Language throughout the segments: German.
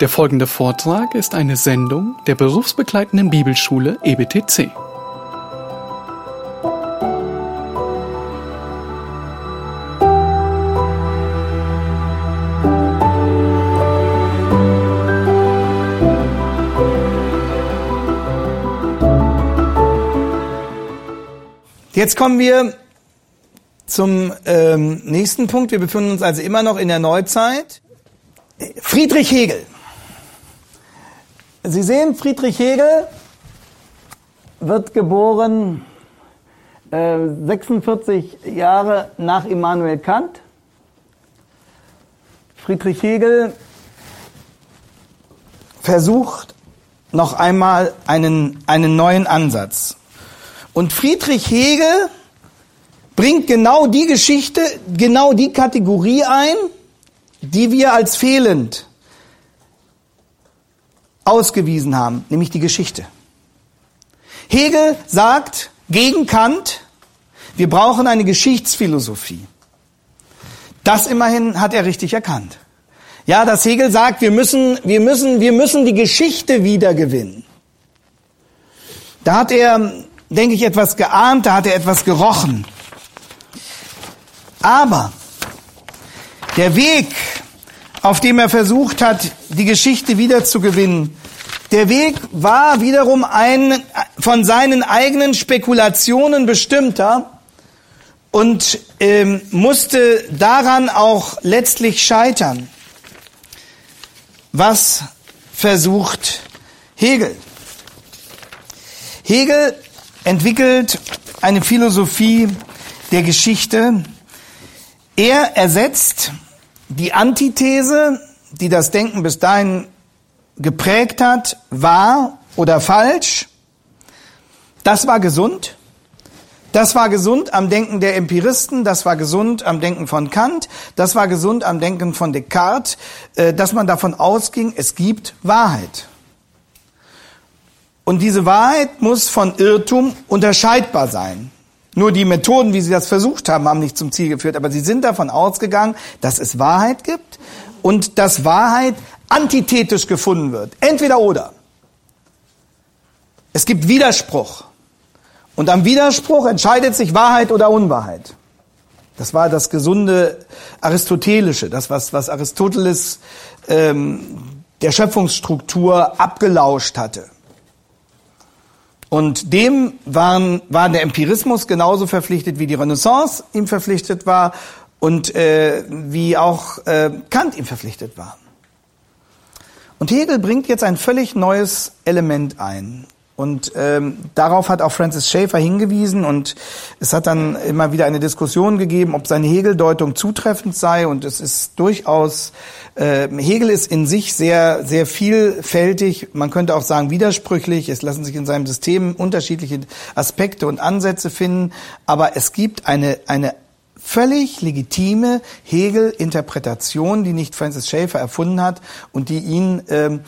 Der folgende Vortrag ist eine Sendung der berufsbegleitenden Bibelschule EBTC. Jetzt kommen wir zum ähm, nächsten Punkt. Wir befinden uns also immer noch in der Neuzeit. Friedrich Hegel. Sie sehen, Friedrich Hegel wird geboren äh, 46 Jahre nach Immanuel Kant. Friedrich Hegel versucht noch einmal einen, einen neuen Ansatz. Und Friedrich Hegel bringt genau die Geschichte, genau die Kategorie ein, die wir als fehlend ausgewiesen haben, nämlich die Geschichte. Hegel sagt gegen Kant, wir brauchen eine Geschichtsphilosophie. Das immerhin hat er richtig erkannt. Ja, dass Hegel sagt, wir müssen, wir müssen, wir müssen die Geschichte wiedergewinnen. Da hat er, denke ich, etwas geahnt, da hat er etwas gerochen. Aber der Weg, auf dem er versucht hat, die Geschichte wiederzugewinnen, der Weg war wiederum ein von seinen eigenen Spekulationen bestimmter und ähm, musste daran auch letztlich scheitern. Was versucht Hegel? Hegel entwickelt eine Philosophie der Geschichte. Er ersetzt die Antithese, die das Denken bis dahin geprägt hat, wahr oder falsch, das war gesund. Das war gesund am Denken der Empiristen, das war gesund am Denken von Kant, das war gesund am Denken von Descartes, äh, dass man davon ausging, es gibt Wahrheit. Und diese Wahrheit muss von Irrtum unterscheidbar sein. Nur die Methoden, wie sie das versucht haben, haben nicht zum Ziel geführt, aber sie sind davon ausgegangen, dass es Wahrheit gibt und dass Wahrheit antithetisch gefunden wird. Entweder oder. Es gibt Widerspruch. Und am Widerspruch entscheidet sich Wahrheit oder Unwahrheit. Das war das gesunde Aristotelische, das was, was Aristoteles ähm, der Schöpfungsstruktur abgelauscht hatte. Und dem waren, war der Empirismus genauso verpflichtet, wie die Renaissance ihm verpflichtet war und äh, wie auch äh, Kant ihm verpflichtet war. Und Hegel bringt jetzt ein völlig neues Element ein. Und ähm, darauf hat auch Francis Schaeffer hingewiesen und es hat dann immer wieder eine Diskussion gegeben, ob seine Hegeldeutung zutreffend sei. Und es ist durchaus, äh, Hegel ist in sich sehr, sehr vielfältig, man könnte auch sagen widersprüchlich, es lassen sich in seinem System unterschiedliche Aspekte und Ansätze finden, aber es gibt eine, eine völlig legitime Hegel-Interpretation, die nicht Francis Schaeffer erfunden hat und die ihn ähm,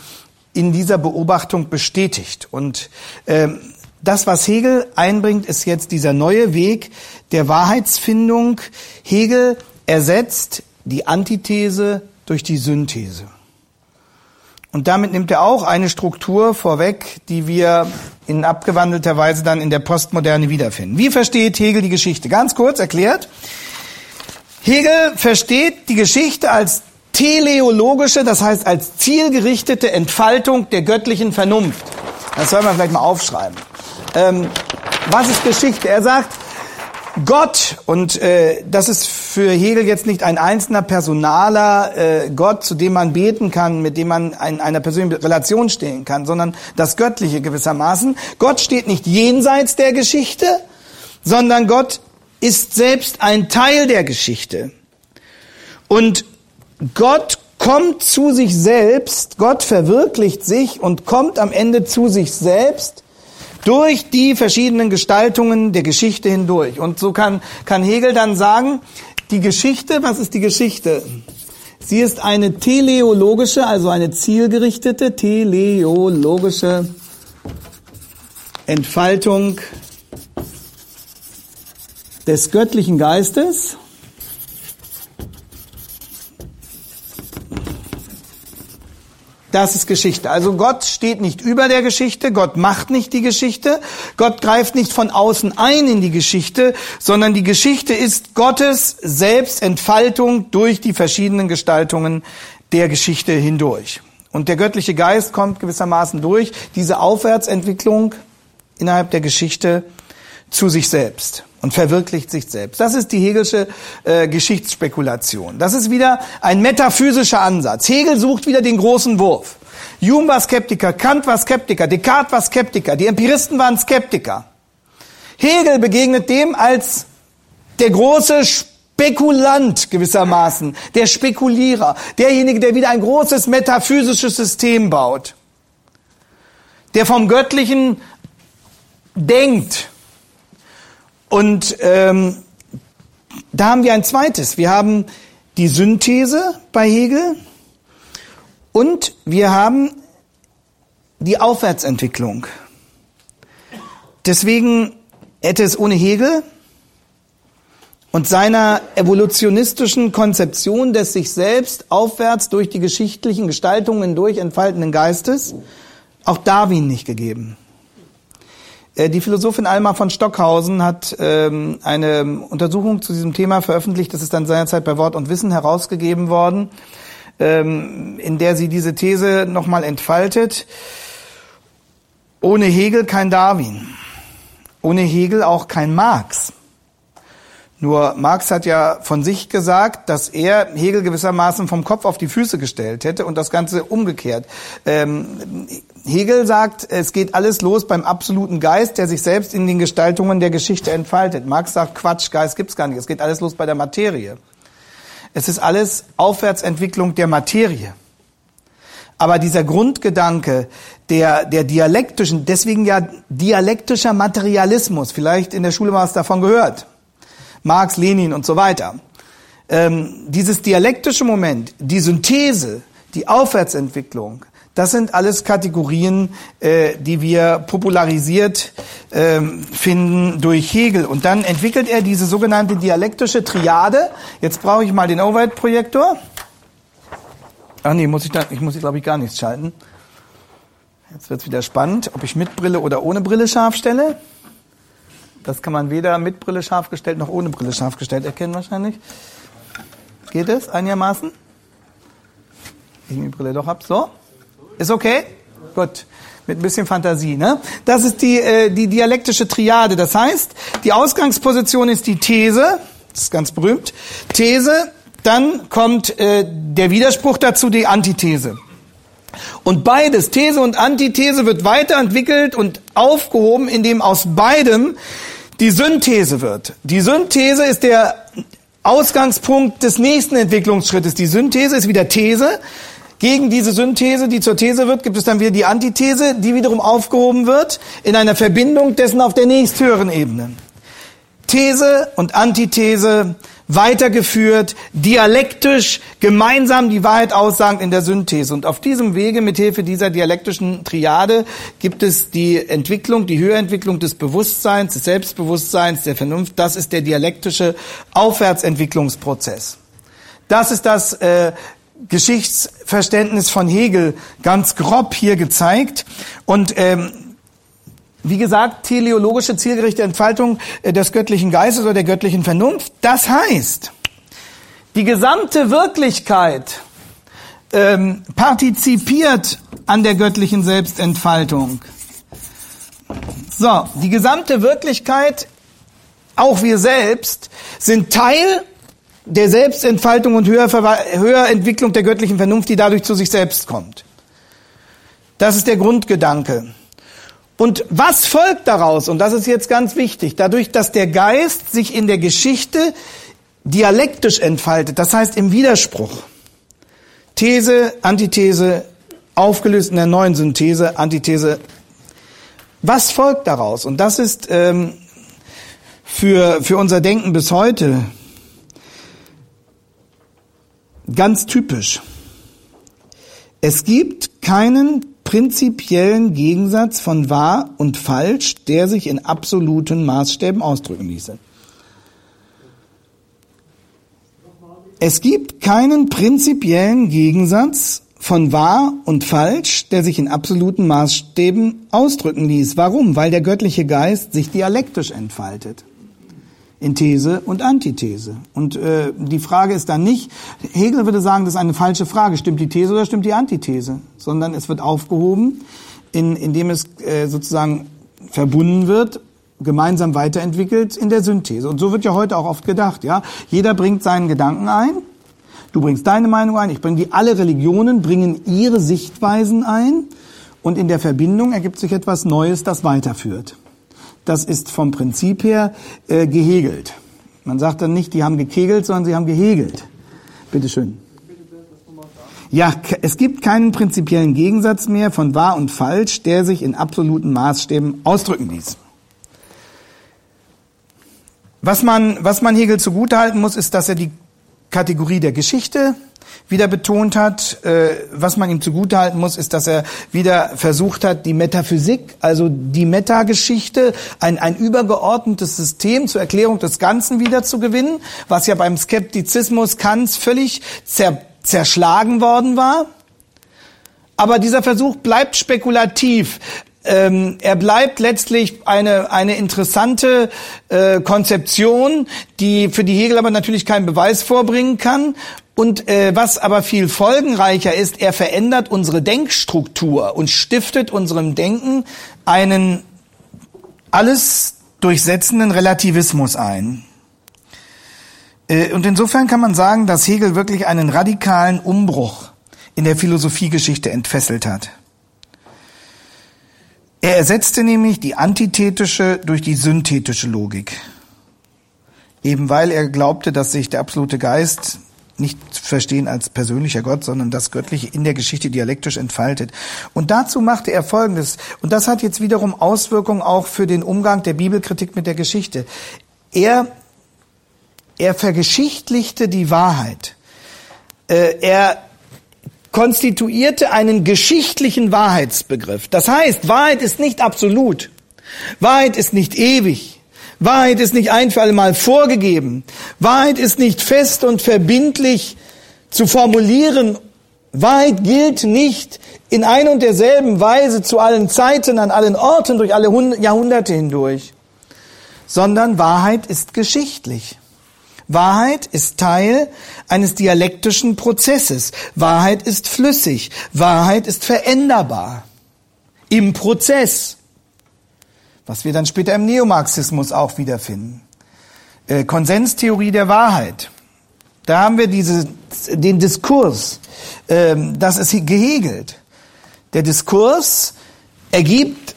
in dieser Beobachtung bestätigt. Und ähm, das, was Hegel einbringt, ist jetzt dieser neue Weg der Wahrheitsfindung. Hegel ersetzt die Antithese durch die Synthese. Und damit nimmt er auch eine Struktur vorweg, die wir in abgewandelter Weise dann in der Postmoderne wiederfinden. Wie versteht Hegel die Geschichte? Ganz kurz erklärt. Hegel versteht die Geschichte als teleologische, das heißt als zielgerichtete Entfaltung der göttlichen Vernunft. Das soll man vielleicht mal aufschreiben. Ähm, was ist Geschichte? Er sagt, Gott, und äh, das ist für Hegel jetzt nicht ein einzelner personaler äh, Gott, zu dem man beten kann, mit dem man in einer persönlichen Relation stehen kann, sondern das Göttliche gewissermaßen. Gott steht nicht jenseits der Geschichte, sondern Gott ist selbst ein Teil der Geschichte. Und Gott kommt zu sich selbst, Gott verwirklicht sich und kommt am Ende zu sich selbst durch die verschiedenen Gestaltungen der Geschichte hindurch. Und so kann, kann Hegel dann sagen, die Geschichte, was ist die Geschichte? Sie ist eine teleologische, also eine zielgerichtete, teleologische Entfaltung des göttlichen Geistes Das ist Geschichte. Also Gott steht nicht über der Geschichte, Gott macht nicht die Geschichte, Gott greift nicht von außen ein in die Geschichte, sondern die Geschichte ist Gottes Selbstentfaltung durch die verschiedenen Gestaltungen der Geschichte hindurch. Und der göttliche Geist kommt gewissermaßen durch diese Aufwärtsentwicklung innerhalb der Geschichte zu sich selbst und verwirklicht sich selbst. Das ist die Hegelsche äh, Geschichtsspekulation. Das ist wieder ein metaphysischer Ansatz. Hegel sucht wieder den großen Wurf. Hume war Skeptiker, Kant war Skeptiker, Descartes war Skeptiker, die Empiristen waren Skeptiker. Hegel begegnet dem als der große Spekulant gewissermaßen, der Spekulierer, derjenige, der wieder ein großes metaphysisches System baut, der vom Göttlichen denkt. Und ähm, da haben wir ein zweites. Wir haben die Synthese bei Hegel und wir haben die Aufwärtsentwicklung. Deswegen hätte es ohne Hegel und seiner evolutionistischen Konzeption des sich selbst aufwärts durch die geschichtlichen Gestaltungen hindurch entfaltenden Geistes auch Darwin nicht gegeben. Äh, die Philosophin Alma von Stockhausen hat ähm, eine Untersuchung zu diesem Thema veröffentlicht. Das ist dann seinerzeit bei Wort und Wissen herausgegeben worden, ähm, in der sie diese These nochmal entfaltet. Ohne Hegel kein Darwin. Ohne Hegel auch kein Marx. Nur Marx hat ja von sich gesagt, dass er Hegel gewissermaßen vom Kopf auf die Füße gestellt hätte und das Ganze umgekehrt. Ähm, Hegel sagt, es geht alles los beim absoluten Geist, der sich selbst in den Gestaltungen der Geschichte entfaltet. Marx sagt, Quatsch, Geist gibt's gar nicht. Es geht alles los bei der Materie. Es ist alles Aufwärtsentwicklung der Materie. Aber dieser Grundgedanke der, der dialektischen, deswegen ja dialektischer Materialismus, vielleicht in der Schule mal was davon gehört Marx, Lenin und so weiter. Ähm, dieses dialektische Moment, die Synthese, die Aufwärtsentwicklung, das sind alles Kategorien, äh, die wir popularisiert äh, finden durch Hegel. Und dann entwickelt er diese sogenannte dialektische Triade. Jetzt brauche ich mal den Overhead-Projektor. Ach nee, muss ich, da, ich muss, glaube ich, gar nichts schalten. Jetzt wird es wieder spannend, ob ich mit Brille oder ohne Brille scharf stelle. Das kann man weder mit Brille scharf gestellt noch ohne Brille scharf gestellt erkennen wahrscheinlich. Geht es einigermaßen? Ich die Brille doch ab. So? Ist okay? Gut. Mit ein bisschen Fantasie, ne? Das ist die, äh, die dialektische Triade. Das heißt, die Ausgangsposition ist die These. Das ist ganz berühmt. These. Dann kommt äh, der Widerspruch dazu, die Antithese. Und beides, These und Antithese, wird weiterentwickelt und aufgehoben, indem aus beidem die Synthese wird. Die Synthese ist der Ausgangspunkt des nächsten Entwicklungsschrittes. Die Synthese ist wieder These. Gegen diese Synthese, die zur These wird, gibt es dann wieder die Antithese, die wiederum aufgehoben wird in einer Verbindung dessen auf der nächsthöheren Ebene. These und Antithese weitergeführt, dialektisch gemeinsam die Wahrheit aussagend in der Synthese. Und auf diesem Wege, mithilfe dieser dialektischen Triade, gibt es die Entwicklung, die Höherentwicklung des Bewusstseins, des Selbstbewusstseins, der Vernunft. Das ist der dialektische Aufwärtsentwicklungsprozess. Das ist das äh, Geschichtsverständnis von Hegel ganz grob hier gezeigt. Und ähm, wie gesagt, teleologische zielgerechte Entfaltung äh, des göttlichen Geistes oder der göttlichen Vernunft. Das heißt, die gesamte Wirklichkeit ähm, partizipiert an der göttlichen Selbstentfaltung. So, die gesamte Wirklichkeit, auch wir selbst, sind Teil der Selbstentfaltung und Höherentwicklung der göttlichen Vernunft, die dadurch zu sich selbst kommt. Das ist der Grundgedanke. Und was folgt daraus? Und das ist jetzt ganz wichtig. Dadurch, dass der Geist sich in der Geschichte dialektisch entfaltet, das heißt im Widerspruch. These, Antithese, aufgelöst in der neuen Synthese, Antithese. Was folgt daraus? Und das ist ähm, für, für unser Denken bis heute ganz typisch. Es gibt keinen prinzipiellen Gegensatz von wahr und falsch, der sich in absoluten Maßstäben ausdrücken ließe. Es gibt keinen prinzipiellen Gegensatz von wahr und falsch, der sich in absoluten Maßstäben ausdrücken ließ. Warum? Weil der göttliche Geist sich dialektisch entfaltet. In These und Antithese. Und äh, die Frage ist dann nicht, Hegel würde sagen, das ist eine falsche Frage, stimmt die These oder stimmt die Antithese? Sondern es wird aufgehoben, in, indem es äh, sozusagen verbunden wird gemeinsam weiterentwickelt in der Synthese. Und so wird ja heute auch oft gedacht, ja. Jeder bringt seinen Gedanken ein. Du bringst deine Meinung ein, ich bringe die. Alle Religionen bringen ihre Sichtweisen ein. Und in der Verbindung ergibt sich etwas Neues, das weiterführt. Das ist vom Prinzip her äh, gehegelt. Man sagt dann nicht, die haben gekegelt, sondern sie haben gehegelt. Bitte schön. Ja, es gibt keinen prinzipiellen Gegensatz mehr von wahr und falsch, der sich in absoluten Maßstäben ausdrücken ließ. Was man, was man Hegel zugutehalten muss, ist, dass er die Kategorie der Geschichte wieder betont hat. Äh, was man ihm zugutehalten muss, ist, dass er wieder versucht hat, die Metaphysik, also die Metageschichte, ein, ein übergeordnetes System zur Erklärung des Ganzen wieder zu gewinnen, was ja beim Skeptizismus Kants völlig zer, zerschlagen worden war. Aber dieser Versuch bleibt spekulativ ähm, er bleibt letztlich eine, eine interessante äh, Konzeption, die für die Hegel aber natürlich keinen Beweis vorbringen kann. Und äh, was aber viel folgenreicher ist, er verändert unsere Denkstruktur und stiftet unserem Denken einen alles durchsetzenden Relativismus ein. Äh, und insofern kann man sagen, dass Hegel wirklich einen radikalen Umbruch in der Philosophiegeschichte entfesselt hat. Er ersetzte nämlich die antithetische durch die synthetische Logik. Eben weil er glaubte, dass sich der absolute Geist nicht verstehen als persönlicher Gott, sondern das Göttliche in der Geschichte dialektisch entfaltet. Und dazu machte er Folgendes, und das hat jetzt wiederum Auswirkungen auch für den Umgang der Bibelkritik mit der Geschichte. Er, er vergeschichtlichte die Wahrheit. Äh, er konstituierte einen geschichtlichen Wahrheitsbegriff. Das heißt, Wahrheit ist nicht absolut. Wahrheit ist nicht ewig. Wahrheit ist nicht ein für alle Mal vorgegeben. Wahrheit ist nicht fest und verbindlich zu formulieren. Wahrheit gilt nicht in ein und derselben Weise zu allen Zeiten, an allen Orten, durch alle Jahrhunderte hindurch, sondern Wahrheit ist geschichtlich. Wahrheit ist Teil eines dialektischen Prozesses. Wahrheit ist flüssig. Wahrheit ist veränderbar. Im Prozess. Was wir dann später im Neomarxismus auch wiederfinden. Äh, Konsenstheorie der Wahrheit. Da haben wir diese, den Diskurs. Ähm, das ist gehegelt. Der Diskurs ergibt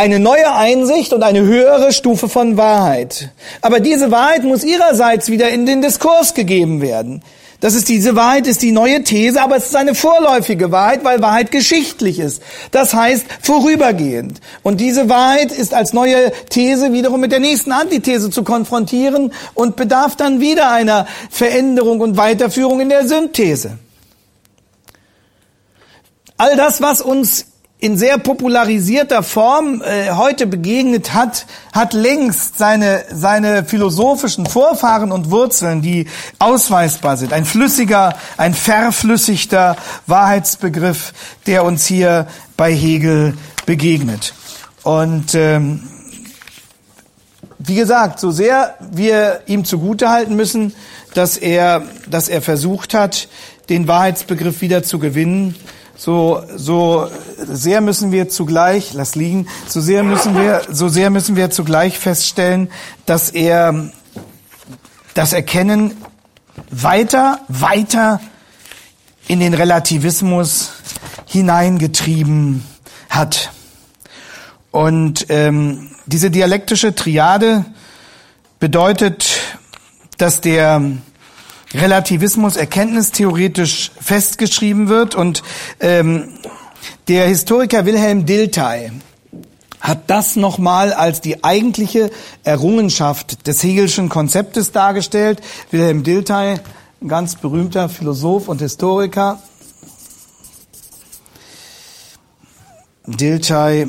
eine neue Einsicht und eine höhere Stufe von Wahrheit. Aber diese Wahrheit muss ihrerseits wieder in den Diskurs gegeben werden. Das ist diese Wahrheit, ist die neue These, aber es ist eine vorläufige Wahrheit, weil Wahrheit geschichtlich ist. Das heißt vorübergehend. Und diese Wahrheit ist als neue These wiederum mit der nächsten Antithese zu konfrontieren und bedarf dann wieder einer Veränderung und Weiterführung in der Synthese. All das, was uns in sehr popularisierter Form äh, heute begegnet hat, hat längst seine, seine philosophischen Vorfahren und Wurzeln, die ausweisbar sind. Ein flüssiger, ein verflüssigter Wahrheitsbegriff, der uns hier bei Hegel begegnet. Und ähm, wie gesagt, so sehr wir ihm zugutehalten müssen, dass er, dass er versucht hat, den Wahrheitsbegriff wieder zu gewinnen, so, so sehr müssen wir zugleich, lass liegen, so sehr müssen wir, so sehr müssen wir zugleich feststellen, dass er das Erkennen weiter, weiter in den Relativismus hineingetrieben hat. Und ähm, diese dialektische Triade bedeutet, dass der Relativismus erkenntnistheoretisch festgeschrieben wird und ähm, der Historiker Wilhelm Dilthey hat das nochmal als die eigentliche Errungenschaft des Hegelschen Konzeptes dargestellt. Wilhelm Dilthey, ein ganz berühmter Philosoph und Historiker. Dilthey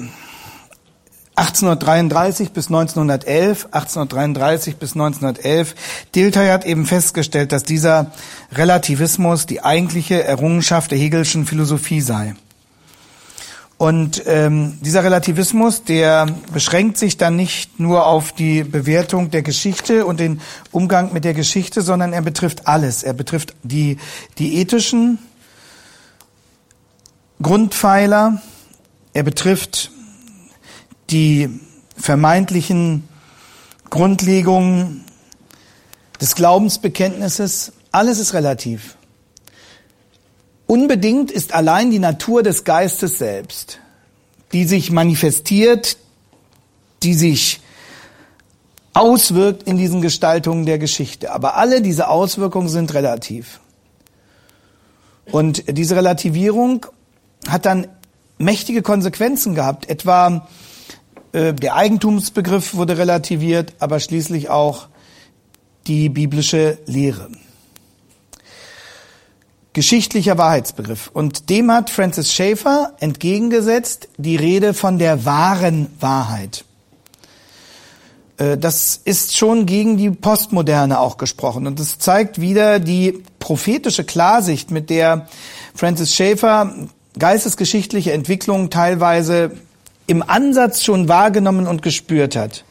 1833 bis 1911, 1833 bis 1911. Dilthey hat eben festgestellt, dass dieser Relativismus die eigentliche Errungenschaft der Hegelschen Philosophie sei. Und ähm, dieser Relativismus, der beschränkt sich dann nicht nur auf die Bewertung der Geschichte und den Umgang mit der Geschichte, sondern er betrifft alles. Er betrifft die, die ethischen Grundpfeiler, er betrifft die vermeintlichen Grundlegungen des Glaubensbekenntnisses. Alles ist relativ. Unbedingt ist allein die Natur des Geistes selbst, die sich manifestiert, die sich auswirkt in diesen Gestaltungen der Geschichte. Aber alle diese Auswirkungen sind relativ. Und diese Relativierung hat dann mächtige Konsequenzen gehabt. Etwa der Eigentumsbegriff wurde relativiert, aber schließlich auch die biblische Lehre geschichtlicher Wahrheitsbegriff. Und dem hat Francis Schaeffer entgegengesetzt die Rede von der wahren Wahrheit. Äh, das ist schon gegen die Postmoderne auch gesprochen. Und es zeigt wieder die prophetische Klarsicht, mit der Francis Schaeffer geistesgeschichtliche Entwicklungen teilweise im Ansatz schon wahrgenommen und gespürt hat.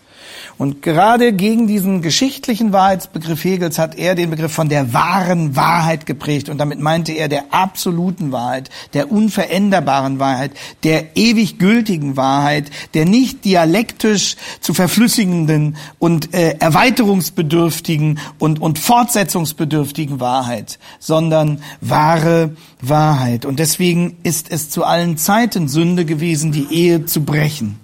Und gerade gegen diesen geschichtlichen Wahrheitsbegriff Hegels hat er den Begriff von der wahren Wahrheit geprägt. Und damit meinte er der absoluten Wahrheit, der unveränderbaren Wahrheit, der ewig gültigen Wahrheit, der nicht dialektisch zu verflüssigenden und äh, erweiterungsbedürftigen und, und fortsetzungsbedürftigen Wahrheit, sondern wahre Wahrheit. Und deswegen ist es zu allen Zeiten Sünde gewesen, die Ehe zu brechen.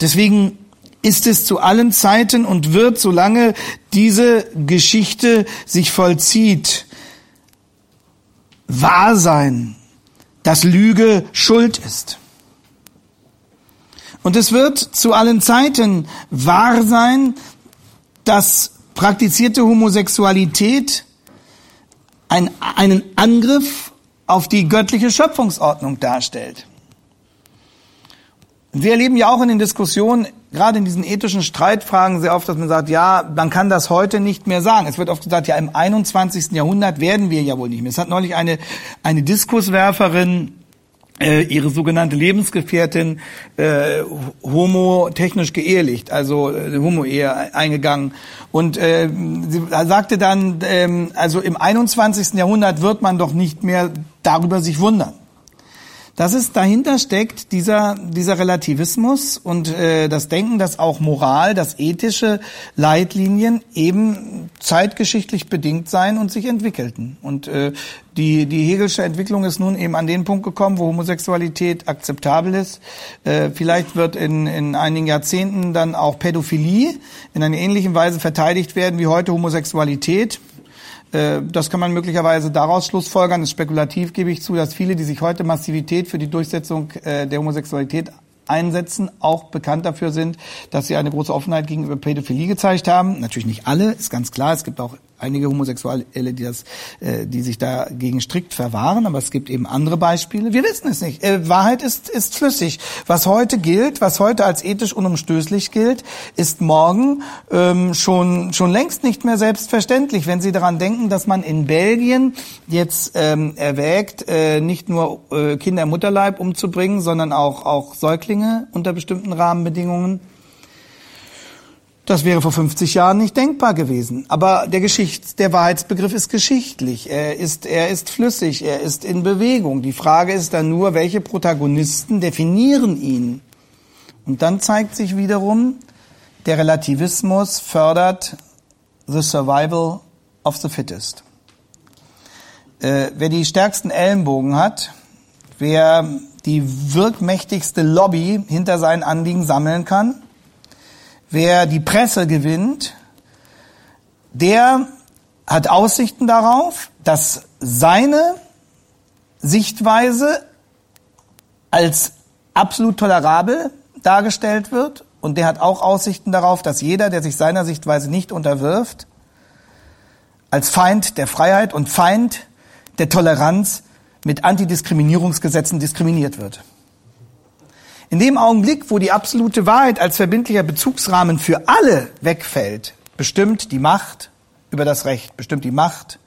Deswegen ist es zu allen Zeiten und wird, solange diese Geschichte sich vollzieht, wahr sein, dass Lüge Schuld ist. Und es wird zu allen Zeiten wahr sein, dass praktizierte Homosexualität ein, einen Angriff auf die göttliche Schöpfungsordnung darstellt. Wir erleben ja auch in den Diskussionen gerade in diesen ethischen Streitfragen sehr oft, dass man sagt, ja, man kann das heute nicht mehr sagen. Es wird oft gesagt, ja, im 21. Jahrhundert werden wir ja wohl nicht mehr. Es hat neulich eine, eine Diskurswerferin äh, ihre sogenannte Lebensgefährtin äh, homotechnisch geehelicht, also äh, Homo-Ehe eingegangen. Und äh, sie sagte dann, äh, also im 21. Jahrhundert wird man doch nicht mehr darüber sich wundern. Das ist dahinter steckt dieser dieser Relativismus und äh, das Denken, dass auch Moral, dass ethische Leitlinien eben zeitgeschichtlich bedingt seien und sich entwickelten. Und äh, die die Hegelsche Entwicklung ist nun eben an den Punkt gekommen, wo Homosexualität akzeptabel ist. Äh, vielleicht wird in in einigen Jahrzehnten dann auch Pädophilie in einer ähnlichen Weise verteidigt werden wie heute Homosexualität. Äh, das kann man möglicherweise daraus schlussfolgern, ist spekulativ, gebe ich zu, dass viele, die sich heute Massivität für die Durchsetzung äh, der Homosexualität einsetzen, auch bekannt dafür sind, dass sie eine große Offenheit gegenüber Pädophilie gezeigt haben. Natürlich nicht alle, ist ganz klar. Es gibt auch einige Homosexuelle, die das, äh, die sich dagegen strikt verwahren, aber es gibt eben andere Beispiele. Wir wissen es nicht. Äh, Wahrheit ist ist flüssig. Was heute gilt, was heute als ethisch unumstößlich gilt, ist morgen ähm, schon schon längst nicht mehr selbstverständlich. Wenn Sie daran denken, dass man in Belgien jetzt ähm, erwägt, äh, nicht nur äh, Kinder im Mutterleib umzubringen, sondern auch auch Säuglinge unter bestimmten Rahmenbedingungen. Das wäre vor 50 Jahren nicht denkbar gewesen. Aber der Geschichts-, der Wahrheitsbegriff ist geschichtlich. Er ist, er ist flüssig. Er ist in Bewegung. Die Frage ist dann nur, welche Protagonisten definieren ihn? Und dann zeigt sich wiederum, der Relativismus fördert the survival of the fittest. Äh, wer die stärksten Ellenbogen hat, wer die wirkmächtigste Lobby hinter seinen Anliegen sammeln kann, wer die Presse gewinnt, der hat Aussichten darauf, dass seine Sichtweise als absolut tolerabel dargestellt wird und der hat auch Aussichten darauf, dass jeder, der sich seiner Sichtweise nicht unterwirft, als Feind der Freiheit und Feind der Toleranz mit Antidiskriminierungsgesetzen diskriminiert wird. In dem Augenblick, wo die absolute Wahrheit als verbindlicher Bezugsrahmen für alle wegfällt, bestimmt die Macht über das Recht, bestimmt die Macht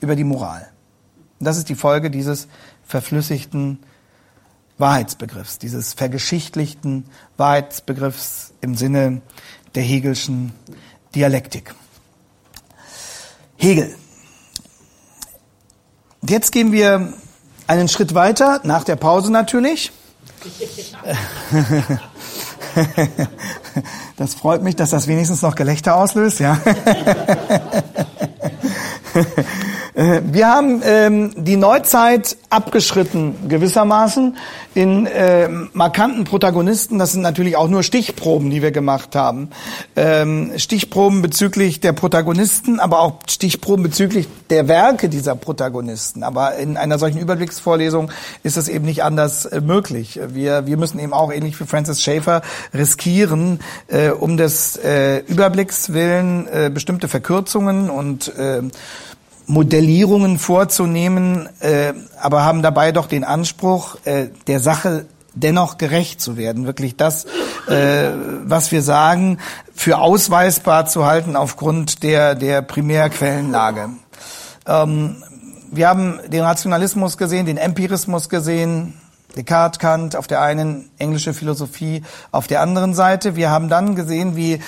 über die Moral. Und das ist die Folge dieses verflüssigten Wahrheitsbegriffs, dieses vergeschichtlichten Wahrheitsbegriffs im Sinne der Hegelschen Dialektik. Hegel. Jetzt gehen wir einen Schritt weiter, nach der Pause natürlich. Das freut mich, dass das wenigstens noch Gelächter auslöst, ja. Äh, wir haben ähm, die Neuzeit abgeschritten gewissermaßen in äh, markanten Protagonisten. Das sind natürlich auch nur Stichproben, die wir gemacht haben. Ähm, Stichproben bezüglich der Protagonisten, aber auch Stichproben bezüglich der Werke dieser Protagonisten. Aber in einer solchen Überblicksvorlesung ist es eben nicht anders äh, möglich. Wir, wir müssen eben auch ähnlich wie Francis Schaeffer riskieren, äh, um des äh, Überblicks willen äh, bestimmte Verkürzungen und äh, Modellierungen vorzunehmen, äh, aber haben dabei doch den Anspruch, äh, der Sache dennoch gerecht zu werden, wirklich das, äh, was wir sagen, für ausweisbar zu halten aufgrund der, der Primärquellenlage. Ähm, wir haben den Rationalismus gesehen, den Empirismus gesehen, Descartes, Kant auf der einen, englische Philosophie auf der anderen Seite. Wir haben dann gesehen, wie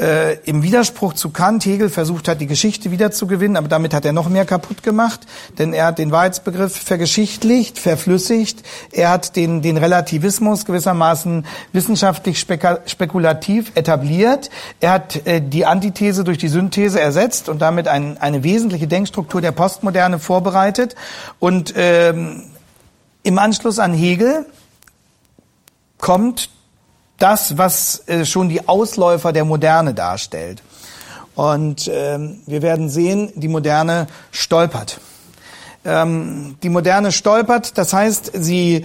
äh, im Widerspruch zu Kant Hegel versucht hat, die Geschichte wiederzugewinnen, aber damit hat er noch mehr kaputt gemacht, denn er hat den Wahrheitsbegriff vergeschichtlicht, verflüssigt, er hat den, den Relativismus gewissermaßen wissenschaftlich spekulativ etabliert, er hat äh, die Antithese durch die Synthese ersetzt und damit ein, eine wesentliche Denkstruktur der Postmoderne vorbereitet. Und ähm, im Anschluss an Hegel kommt das, was äh, schon die Ausläufer der Moderne darstellt. Und ähm, wir werden sehen, die Moderne stolpert. Ähm, die Moderne stolpert, das heißt, sie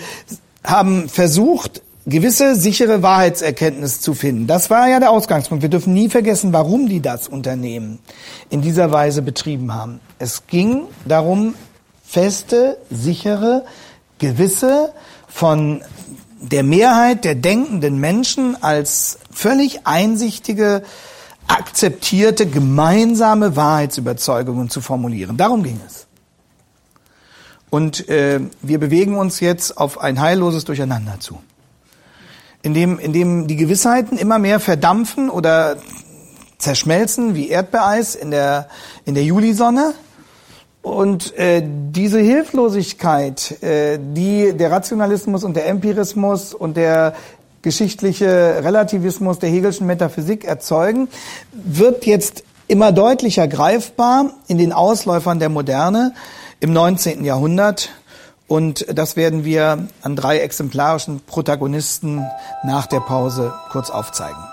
haben versucht, gewisse sichere Wahrheitserkenntnis zu finden. Das war ja der Ausgangspunkt. Wir dürfen nie vergessen, warum die das Unternehmen in dieser Weise betrieben haben. Es ging darum, feste, sichere, gewisse, von der Mehrheit der denkenden Menschen als völlig einsichtige, akzeptierte, gemeinsame Wahrheitsüberzeugungen zu formulieren. Darum ging es. Und äh, wir bewegen uns jetzt auf ein heilloses Durcheinander zu, in dem, in dem die Gewissheiten immer mehr verdampfen oder zerschmelzen wie Erdbeereis in der, in der Julisonne und äh, diese Hilflosigkeit, äh, die der Rationalismus und der Empirismus und der geschichtliche Relativismus der Hegelschen Metaphysik erzeugen, wird jetzt immer deutlicher greifbar in den Ausläufern der Moderne im 19. Jahrhundert. Und das werden wir an drei exemplarischen Protagonisten nach der Pause kurz aufzeigen.